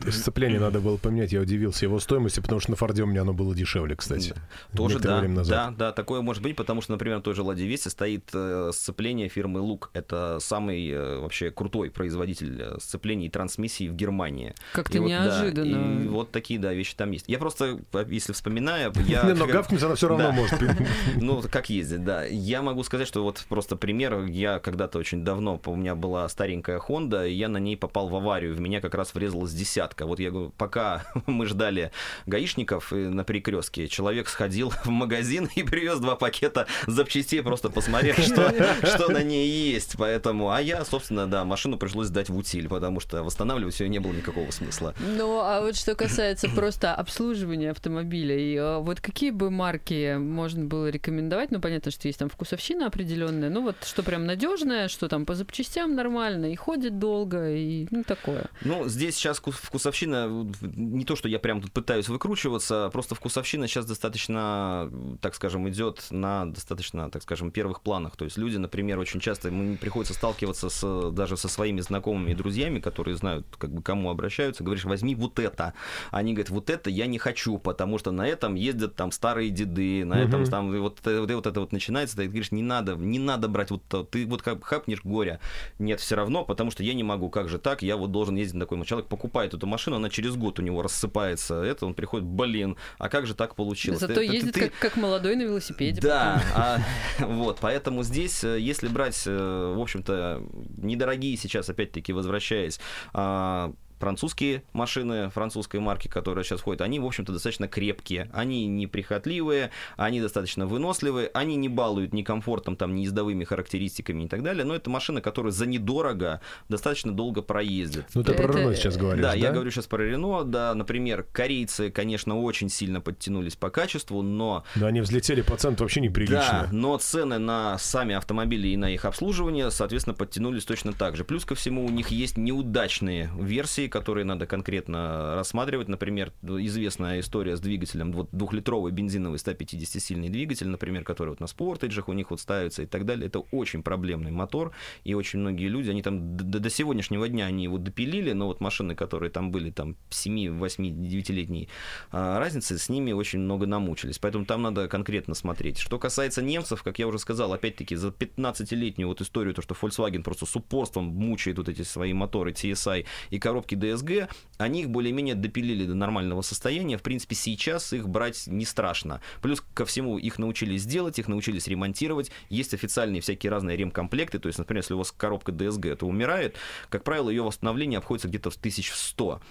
сцепление надо было поменять, я удивился его стоимости, потому что на Форде у меня оно было дешевле, кстати. Тоже, да, время назад. да, да, такое может быть, потому что, например, в той же Ладе Весе стоит э, сцепление фирмы Лук. Это самый э, вообще крутой производитель э, сцеплений и трансмиссий в Германии. Как-то и неожиданно. Вот, да, и вот такие, да, вещи там есть. Я просто, если вспоминаю... Я, но гавкнуть она все равно может. Ну, как ездить, да. Я могу сказать, что вот просто пример. Я когда-то очень давно, у меня была старенькая Honda, и я на ней попал в аварию в меня как раз врезалась десятка. Вот я говорю, пока мы ждали гаишников на перекрестке, человек сходил в магазин и привез два пакета запчастей, просто посмотрев, что, что на ней есть. Поэтому, а я, собственно, да, машину пришлось сдать в утиль, потому что восстанавливать ее не было никакого смысла. Ну, а вот что касается просто обслуживания автомобилей, э, вот какие бы марки можно было рекомендовать? Ну, понятно, что есть там вкусовщина определенная, ну вот что прям надежное, что там по запчастям нормально, и ходит долго, и ну такое. Такое? Ну, здесь сейчас вкусовщина, не то, что я прям тут пытаюсь выкручиваться, просто вкусовщина сейчас достаточно, так скажем, идет на достаточно, так скажем, первых планах. То есть люди, например, очень часто мы приходится сталкиваться с, даже со своими знакомыми и друзьями, которые знают, как бы, кому обращаются, говоришь, возьми вот это. Они говорят, вот это я не хочу, потому что на этом ездят там старые деды, на этом там вот, вот, вот это вот начинается, ты говоришь, не надо, не надо брать вот ты вот как хапнешь горя. Нет, все равно, потому что я не могу, как же так, я вот должен ездить на такой. Человек покупает эту машину, она через год у него рассыпается, это он приходит, блин, а как же так получилось? Зато это, ездит ты, как, как молодой на велосипеде. Да, а, вот, поэтому здесь, э, если брать, э, в общем-то, недорогие сейчас, опять-таки, возвращаясь, а, французские машины французской марки, которые сейчас ходят, они, в общем-то, достаточно крепкие. Они неприхотливые, они достаточно выносливые, они не балуют ни комфортом, там, ни ездовыми характеристиками и так далее, но это машины, которые за недорого достаточно долго проездят. Ну, ты это... про Рено сейчас говоришь, да? Да, я говорю сейчас про Рено, да, например, корейцы, конечно, очень сильно подтянулись по качеству, но... Да, они взлетели по ценам вообще неприлично. Да, но цены на сами автомобили и на их обслуживание, соответственно, подтянулись точно так же. Плюс ко всему у них есть неудачные версии, которые надо конкретно рассматривать. Например, известная история с двигателем, вот двухлитровый бензиновый 150-сильный двигатель, например, который вот на спортеджах у них вот ставится и так далее. Это очень проблемный мотор, и очень многие люди, они там до, до сегодняшнего дня они его допилили, но вот машины, которые там были, там 7, 8, 9-летней разницы, с ними очень много намучились. Поэтому там надо конкретно смотреть. Что касается немцев, как я уже сказал, опять-таки, за 15-летнюю вот историю, то, что Volkswagen просто с упорством мучает вот эти свои моторы TSI и коробки DSG, они их более-менее допилили до нормального состояния. В принципе, сейчас их брать не страшно. Плюс ко всему их научились делать, их научились ремонтировать. Есть официальные всякие разные ремкомплекты. То есть, например, если у вас коробка DSG, то умирает, как правило, ее восстановление обходится где-то в 1100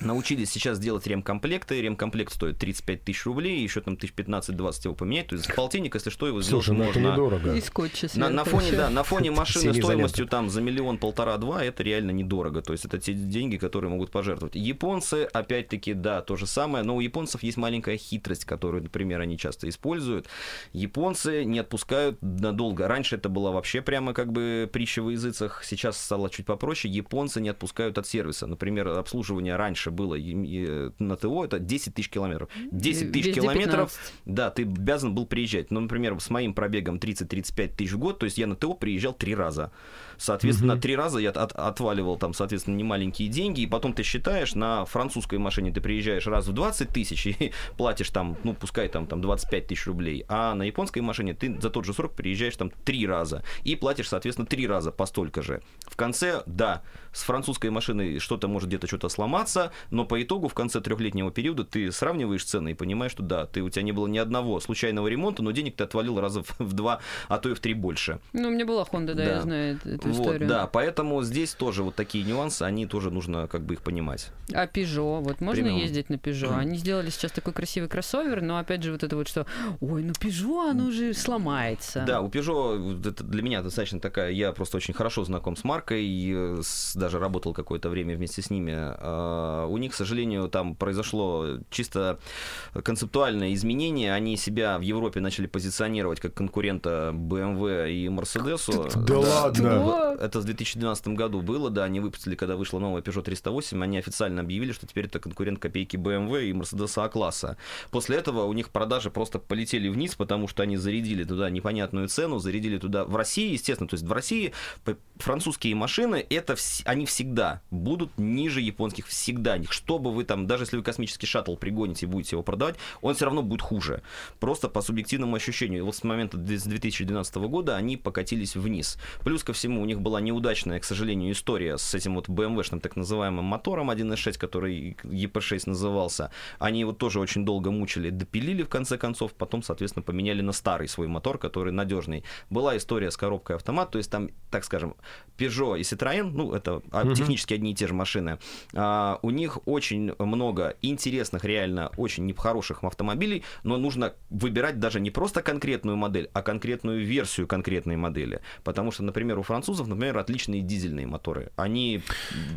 научились сейчас делать ремкомплекты. Ремкомплект стоит 35 тысяч рублей, еще там тысяч 15-20 его поменять. То есть за полтинник, если что, его сделать ну можно. недорого. И скотча на, на фоне, да, на фоне машины стоимостью там за миллион, полтора, два, это реально недорого. То есть это те деньги, которые могут пожертвовать. Японцы, опять-таки, да, то же самое, но у японцев есть маленькая хитрость, которую, например, они часто используют. Японцы не отпускают надолго. Раньше это было вообще прямо как бы притча в языцах, сейчас стало чуть попроще. Японцы не отпускают от сервиса. Например, обслуживание раньше было на ТО это 10 тысяч километров. 10 тысяч километров, 15. да, ты обязан был приезжать. Ну, например, с моим пробегом 30-35 тысяч в год, то есть я на ТО приезжал три раза. Соответственно, угу. три раза я от, отваливал там, соответственно, немаленькие деньги, и потом ты считаешь, на французской машине ты приезжаешь раз в 20 тысяч и платишь там, ну, пускай там, там 25 тысяч рублей, а на японской машине ты за тот же срок приезжаешь там три раза и платишь, соответственно, три раза по столько же. В конце, да, с французской машиной что-то может где-то что-то сломаться, но по итогу в конце трехлетнего периода ты сравниваешь цены и понимаешь, что да, ты, у тебя не было ни одного случайного ремонта, но денег ты отвалил раза в, в два, а то и в три больше. Ну, у меня была Honda, да, да. я знаю эту вот, историю. Да, поэтому здесь тоже вот такие нюансы, они тоже нужно как бы их понимать. А Peugeot, вот можно Примерно. ездить на Peugeot? Они сделали сейчас такой красивый кроссовер, но опять же вот это вот что, ой, ну Peugeot, оно же сломается. Да, у Peugeot, это для меня достаточно такая, я просто очень хорошо знаком с маркой, и э, с, даже работал какое-то время вместе с ними. Uh, у них, к сожалению, там произошло чисто концептуальное изменение, они себя в Европе начали позиционировать как конкурента BMW и Mercedes. Да, да ладно? Это в 2012 году было, да, они выпустили, когда вышла новая Peugeot 308, они официально объявили, что теперь это конкурент копейки BMW и Mercedes А-класса. После этого у них продажи просто полетели вниз, потому что они зарядили туда непонятную цену, зарядили туда в России, естественно, то есть в России французские машины, это они всегда будут ниже японских, всегда. Что бы вы там, даже если вы космический шаттл пригоните и будете его продавать, он все равно будет хуже. Просто по субъективному ощущению. Вот с момента 2012 года они покатились вниз. Плюс ко всему у них была неудачная, к сожалению, история с этим вот BMW-шным так называемым мотором 1.6, который EP6 назывался. Они его тоже очень долго мучили, допилили в конце концов, потом, соответственно, поменяли на старый свой мотор, который надежный. Была история с коробкой автомат, то есть там, так скажем, Peugeot и Citroën, ну, это угу. технически одни и те же машины, а, у них очень много интересных, реально очень нехороших автомобилей, но нужно выбирать даже не просто конкретную модель, а конкретную версию конкретной модели. Потому что, например, у французов, например, отличные дизельные моторы. Они,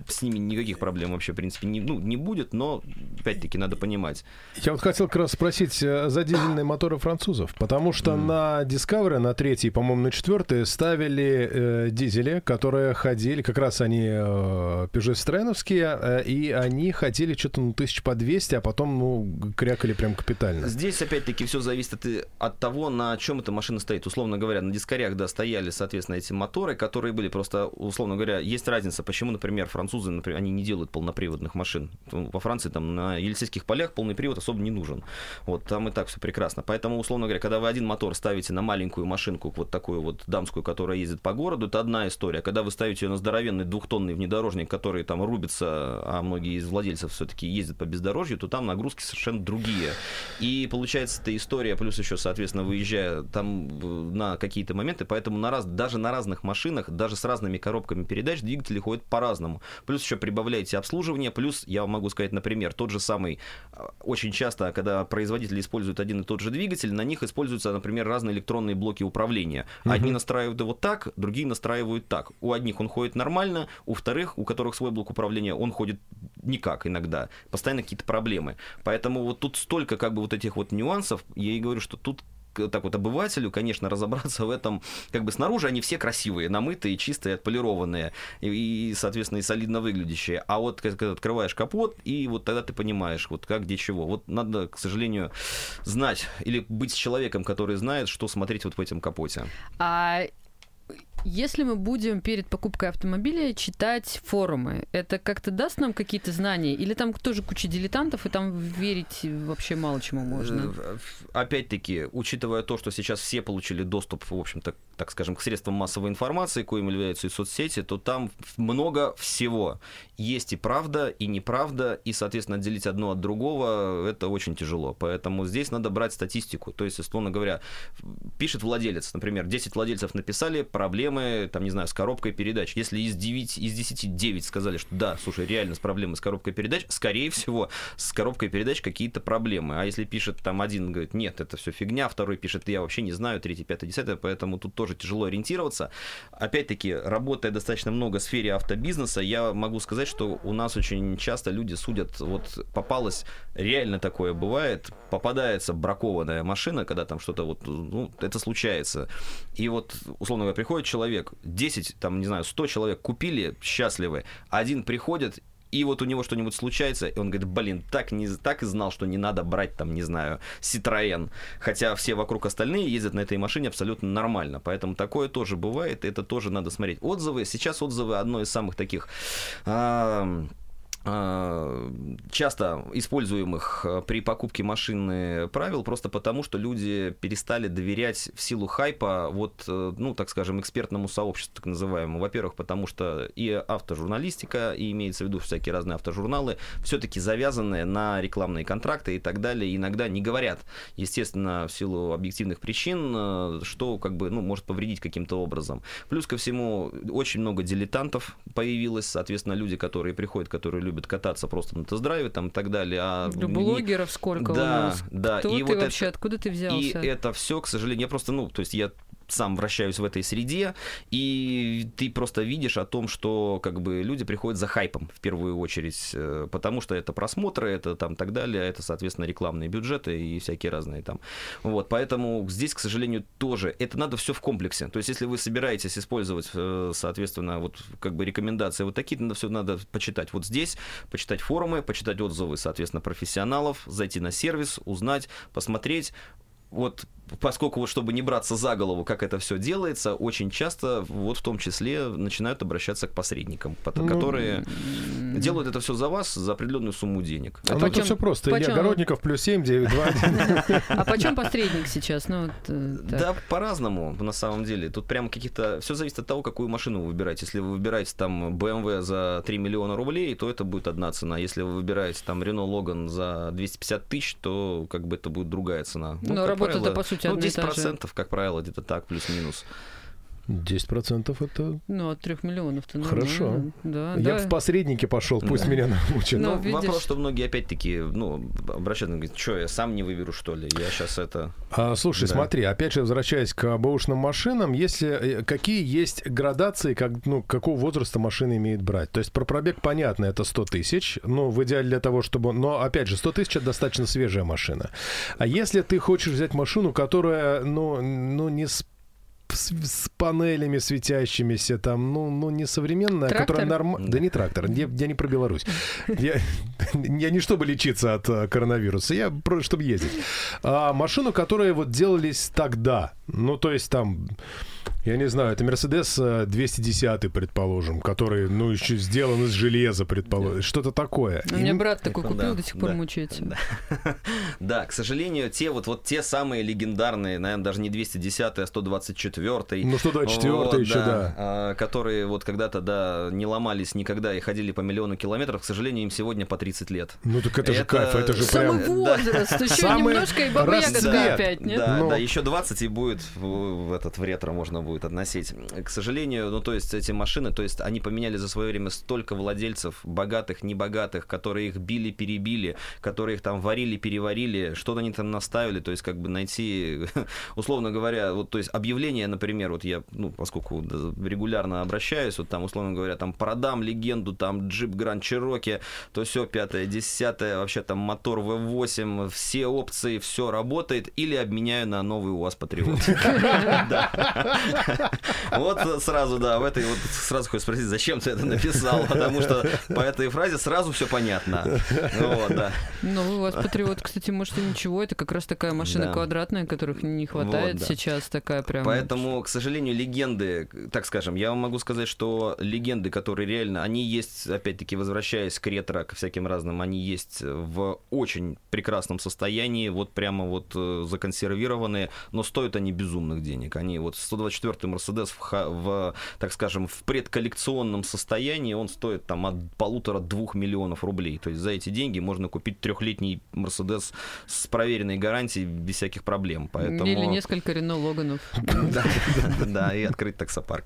с ними никаких проблем вообще, в принципе, не, ну, не будет, но, опять-таки, надо понимать. Я вот хотел как раз спросить э, за дизельные моторы французов, потому что mm. на Discovery, на третий, по-моему, на четвертый ставили э, дизели, которые ходили, как раз они э, Peugeot Citroёновские, э, и они ходили что-то ну, тысяч по 200, а потом, ну, крякали прям капитально. Здесь, опять-таки, все зависит от, от того, на чем эта машина стоит. Условно говоря, на дискарях, да, стояли, соответственно, эти моторы, которые были просто, условно говоря, есть разница, почему, например, французы, например, они не делают полноприводных машин. Во Франции там на Елисейских полях полный привод особо не нужен. Вот там и так все прекрасно. Поэтому, условно говоря, когда вы один мотор ставите на маленькую машинку, вот такую вот дамскую, которая ездит по городу, это одна история. Когда вы ставите ее на здоровенный двухтонный внедорожник, который там рубится, а многие из владельцев все-таки ездят по бездорожью, то там нагрузки совершенно другие. И получается эта история, плюс еще, соответственно, выезжая там на какие-то моменты, поэтому на раз, даже на разных машинах, даже с разными коробками передач двигатели ходят по-разному. Плюс еще прибавляете обслуживание, плюс, я могу сказать, например, тот же самый, а, очень часто, когда производители используют один и тот же двигатель, на них используются, например, разные электронные блоки управления. Одни uh настраивают его так, другие настраивают так. У одних он ходит нормально, у вторых, у которых свой блок управления, он ходит никак иногда. Постоянно какие-то проблемы. Поэтому вот тут столько как бы вот этих вот нюансов, я и говорю, что тут так вот обывателю, конечно, разобраться в этом, как бы снаружи они все красивые, намытые, чистые, отполированные и, и соответственно, и солидно выглядящие. А вот когда открываешь капот, и вот тогда ты понимаешь, вот как, где, чего. Вот надо, к сожалению, знать или быть человеком, который знает, что смотреть вот в этом капоте. А если мы будем перед покупкой автомобиля читать форумы, это как-то даст нам какие-то знания? Или там тоже куча дилетантов, и там верить вообще мало чему можно? Э, опять-таки, учитывая то, что сейчас все получили доступ, в общем-то, так скажем, к средствам массовой информации, коим являются и соцсети, то там много всего. Есть и правда, и неправда, и, соответственно, отделить одно от другого это очень тяжело. Поэтому здесь надо брать статистику. То есть, условно говоря, пишет владелец, например, 10 владельцев написали проблемы проблемы, там, не знаю, с коробкой передач. Если из, 9, из 10 9 сказали, что да, слушай, реально с проблемой с коробкой передач, скорее всего, с коробкой передач какие-то проблемы. А если пишет там один, говорит, нет, это все фигня, второй пишет, я вообще не знаю, третий, пятый, десятый, поэтому тут тоже тяжело ориентироваться. Опять-таки, работая достаточно много в сфере автобизнеса, я могу сказать, что у нас очень часто люди судят, вот попалось, реально такое бывает, попадается бракованная машина, когда там что-то вот, ну, это случается. И вот, условно говоря, приходит человек, человек, 10, там, не знаю, 100 человек купили, счастливы, один приходит и вот у него что-нибудь случается, и он говорит, блин, так, не, так и знал, что не надо брать там, не знаю, Citroën. Хотя все вокруг остальные ездят на этой машине абсолютно нормально. Поэтому такое тоже бывает, это тоже надо смотреть. Отзывы, сейчас отзывы одно из самых таких... А, а, часто используемых а, при покупке машины правил, просто потому, что люди перестали доверять в силу хайпа, вот, э, ну, так скажем, экспертному сообществу, так называемому. Во-первых, потому что и автожурналистика, и имеется в виду всякие разные автожурналы, все-таки завязаны на рекламные контракты и так далее, иногда не говорят, естественно, в силу объективных причин, э, что, как бы, ну, может повредить каким-то образом. Плюс ко всему, очень много дилетантов появилось, соответственно, люди, которые приходят, которые любят любят кататься просто на тест-драйве там и так далее. А да, блогеров сколько да, у нас? Да, Кто и ты вот вообще, это, откуда ты взялся? И это все, к сожалению, я просто, ну, то есть я сам вращаюсь в этой среде, и ты просто видишь о том, что как бы люди приходят за хайпом в первую очередь, э, потому что это просмотры, это там так далее, это, соответственно, рекламные бюджеты и всякие разные там. Вот, поэтому здесь, к сожалению, тоже это надо все в комплексе. То есть, если вы собираетесь использовать, э, соответственно, вот как бы рекомендации вот такие, надо все надо почитать вот здесь, почитать форумы, почитать отзывы, соответственно, профессионалов, зайти на сервис, узнать, посмотреть, вот поскольку вот чтобы не браться за голову, как это все делается, очень часто вот в том числе начинают обращаться к посредникам, ну, которые делают это все за вас за определенную сумму денег. А ну, это все просто. Почем... Илья Городников плюс 7, 9, 2, 1. А почем посредник сейчас? Ну, э, да, по-разному, на самом деле. Тут прямо какие-то... Все зависит от того, какую машину вы выбираете. Если вы выбираете там BMW за 3 миллиона рублей, то это будет одна цена. Если вы выбираете там Renault Logan за 250 тысяч, то как бы это будет другая цена. Ну, Но работа-то, по сути, ну, 10%, как правило, где-то так, плюс-минус. 10% это... Ну, от 3 миллионов-то Хорошо. Да, Я да. в посреднике пошел, пусть да. меня научат. Но, ну, вопрос, что многие опять-таки, ну, обращаются, говорят, что, я сам не выберу, что ли? Я сейчас это... А, слушай, да. смотри, опять же, возвращаясь к бэушным машинам, если э, какие есть градации, как, ну, какого возраста машина имеет брать? То есть про пробег понятно, это 100 тысяч, ну, в идеале для того, чтобы... Но, опять же, 100 тысяч — это достаточно свежая машина. А если ты хочешь взять машину, которая, ну, ну не с с, с панелями светящимися, там, ну, ну не современная, трактор? которая нормально... Да не трактор, я, я не про Беларусь. Я, я не чтобы лечиться от э, коронавируса, я просто чтобы ездить. А машину, которые вот делались тогда, ну, то есть там я не знаю, это Мерседес 210, предположим, который, ну, еще сделан из железа, предположим. Что-то такое. У меня брат такой купил, да, до сих пор да, мучается. Да. да, к сожалению, те вот, вот те самые легендарные, наверное, даже не 210, а 124. Ну, 124 вот, еще, да. да. А, которые вот когда-то, да, не ломались никогда и ходили по миллиону километров, к сожалению, им сегодня по 30 лет. Ну, так это, это же кайф, это же прям... Самый возраст, еще Самый немножко и баба ягодка опять, нет? Да, Но... да, еще 20 и будет в, в этот в ретро можно будет будет относить. К сожалению, ну то есть эти машины, то есть они поменяли за свое время столько владельцев, богатых, небогатых, которые их били, перебили, которые их там варили, переварили, что-то они там наставили, то есть как бы найти, условно говоря, вот то есть объявление, например, вот я, ну поскольку регулярно обращаюсь, вот там условно говоря, там продам легенду, там джип Гранд Чироки, то все пятое, десятое, вообще там мотор V8, все опции, все работает, или обменяю на новый УАЗ Патриот. Вот сразу, да, в этой вот сразу хочешь спросить, зачем ты это написал, потому что по этой фразе сразу все понятно. Вот, да. Ну, у вас Патриот, кстати, может, и ничего, это как раз такая машина да. квадратная, которых не хватает вот, да. сейчас, такая прям... Поэтому, к сожалению, легенды, так скажем, я вам могу сказать, что легенды, которые реально, они есть, опять-таки, возвращаясь к ретро, к всяким разным, они есть в очень прекрасном состоянии, вот прямо вот э, законсервированные, но стоят они безумных денег. Они вот 124 четвертый Мерседес в, в, так скажем, в предколлекционном состоянии, он стоит там от полутора-двух миллионов рублей. То есть за эти деньги можно купить трехлетний Мерседес с проверенной гарантией без всяких проблем. Поэтому... Или несколько Рено Логанов. Да, и открыть таксопарк.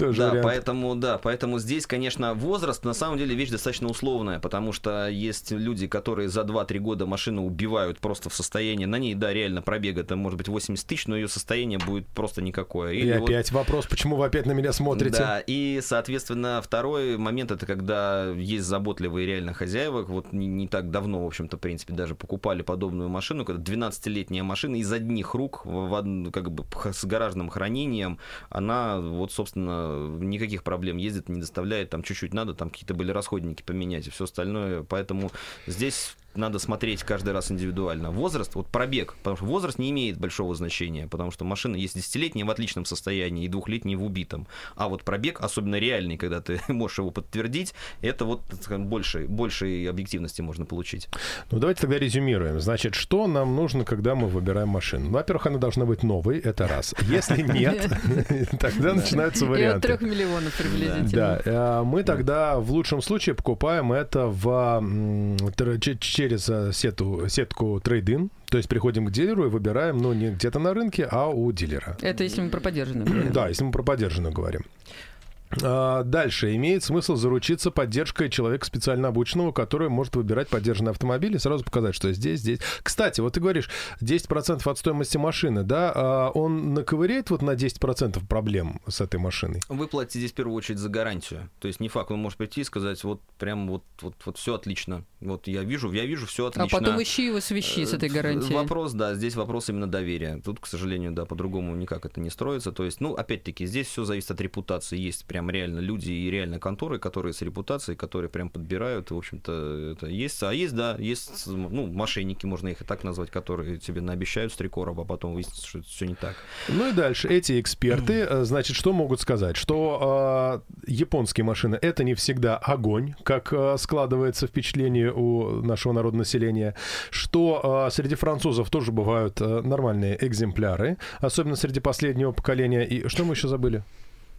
Да, поэтому, да, поэтому здесь, конечно, возраст на самом деле вещь достаточно условная, потому что есть люди, которые за 2-3 года машину убивают просто в состоянии, на ней, да, реально пробега, это может быть 80 тысяч, но ее состояние будет просто никакое такое. Или и вот... опять вопрос, почему вы опять на меня смотрите? Да, и, соответственно, второй момент, это когда есть заботливые реально хозяева, вот не, не так давно, в общем-то, в принципе, даже покупали подобную машину, когда 12-летняя машина из одних рук, в, как бы с гаражным хранением, она, вот, собственно, никаких проблем ездит, не доставляет, там чуть-чуть надо, там какие-то были расходники поменять и все остальное, поэтому здесь надо смотреть каждый раз индивидуально. Возраст, вот пробег, потому что возраст не имеет большого значения, потому что машина есть десятилетняя в отличном состоянии и двухлетняя в убитом. А вот пробег, особенно реальный, когда ты можешь его подтвердить, это вот скажем, больше, большей объективности можно получить. Ну, давайте тогда резюмируем. Значит, что нам нужно, когда мы выбираем машину? Во-первых, она должна быть новой, это раз. Если нет, тогда начинаются варианты. И от трех миллионов приблизительно. Да, э, мы тогда в лучшем случае покупаем это в через э, сету, сетку трейдин, то есть приходим к дилеру и выбираем, ну, не где-то на рынке, а у дилера. Это если мы про поддержанную говорим. Да, если мы про поддержанную говорим. А, дальше. Имеет смысл заручиться поддержкой человека специально обученного, который может выбирать поддержанный автомобиль и сразу показать, что здесь, здесь. Кстати, вот ты говоришь, 10% от стоимости машины, да, а он наковыряет вот на 10% проблем с этой машиной? Вы платите здесь в первую очередь за гарантию. То есть не факт, он может прийти и сказать, вот прям вот, вот, вот все отлично. Вот я вижу, я вижу, все отлично. А потом ищи его свищи с этой э, гарантией. Вопрос, да, здесь вопрос именно доверия. Тут, к сожалению, да, по-другому никак это не строится. То есть, ну, опять-таки, здесь все зависит от репутации. Есть прям прям реально люди и реально конторы, которые с репутацией, которые прям подбирают, в общем-то, это есть. А есть, да, есть, ну, мошенники, можно их и так назвать, которые тебе наобещают стрекоров, а потом выяснится, что это все не так. Ну и дальше. Эти эксперты, э, значит, что могут сказать? Что э, японские машины — это не всегда огонь, как э, складывается впечатление у нашего народного населения, что э, среди французов тоже бывают э, нормальные экземпляры, особенно среди последнего поколения. И что мы еще забыли?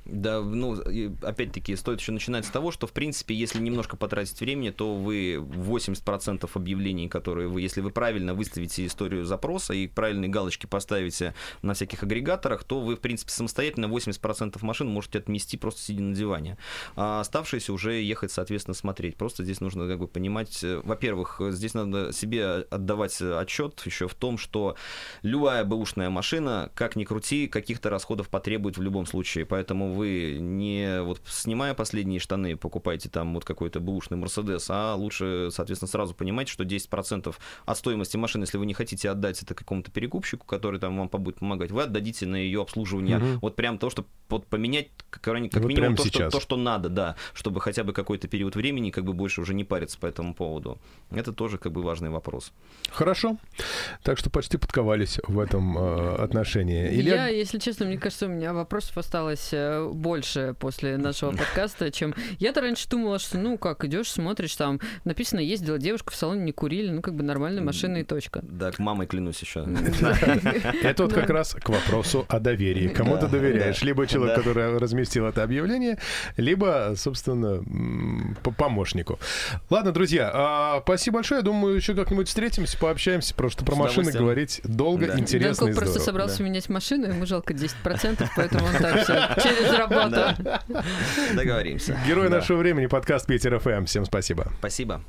Да, ну, опять-таки, стоит еще начинать с того, что, в принципе, если немножко потратить времени, то вы 80% объявлений, которые вы, если вы правильно выставите историю запроса и правильные галочки поставите на всяких агрегаторах, то вы, в принципе, самостоятельно 80% машин можете отмести просто сидя на диване. А оставшиеся уже ехать, соответственно, смотреть. Просто здесь нужно как бы понимать, э, во-первых, здесь надо себе отдавать отчет еще в том, что любая бэушная машина, как ни крути, каких-то расходов потребует в любом случае. Поэтому вы не вот снимая последние штаны, покупайте там вот какой-то бэушный Мерседес, а лучше, соответственно, сразу понимать, что 10% от стоимости машины, если вы не хотите отдать это какому-то перекупщику, который там вам будет помогать, вы отдадите на ее обслуживание. Угу. Вот прям то, что вот поменять как, как вот минимум то что, то, что надо, да, чтобы хотя бы какой-то период времени как бы больше уже не париться по этому поводу. Это тоже как бы важный вопрос. Хорошо. Так что почти подковались в этом э, отношении. Илья... Я, если честно, мне кажется, у меня вопросов осталось э, больше после нашего подкаста, чем... Я-то раньше думала, что, ну, как, идешь, смотришь, там написано, ездила девушка в салоне, не курили, ну, как бы нормальная машина и точка. Да, к мамой клянусь еще. Это вот как раз к вопросу о доверии. Кому ты доверяешь? Либо человек, который разместил это объявление, либо, собственно, по помощнику. Ладно, друзья, а, спасибо большое. Я думаю, еще как-нибудь встретимся, пообщаемся, потому что про машины говорить долго, интересно Данков и просто собрался менять машину, ему жалко 10%, поэтому он так все через работу. Договоримся. Герой нашего времени, подкаст Питер ФМ. Всем спасибо. Спасибо.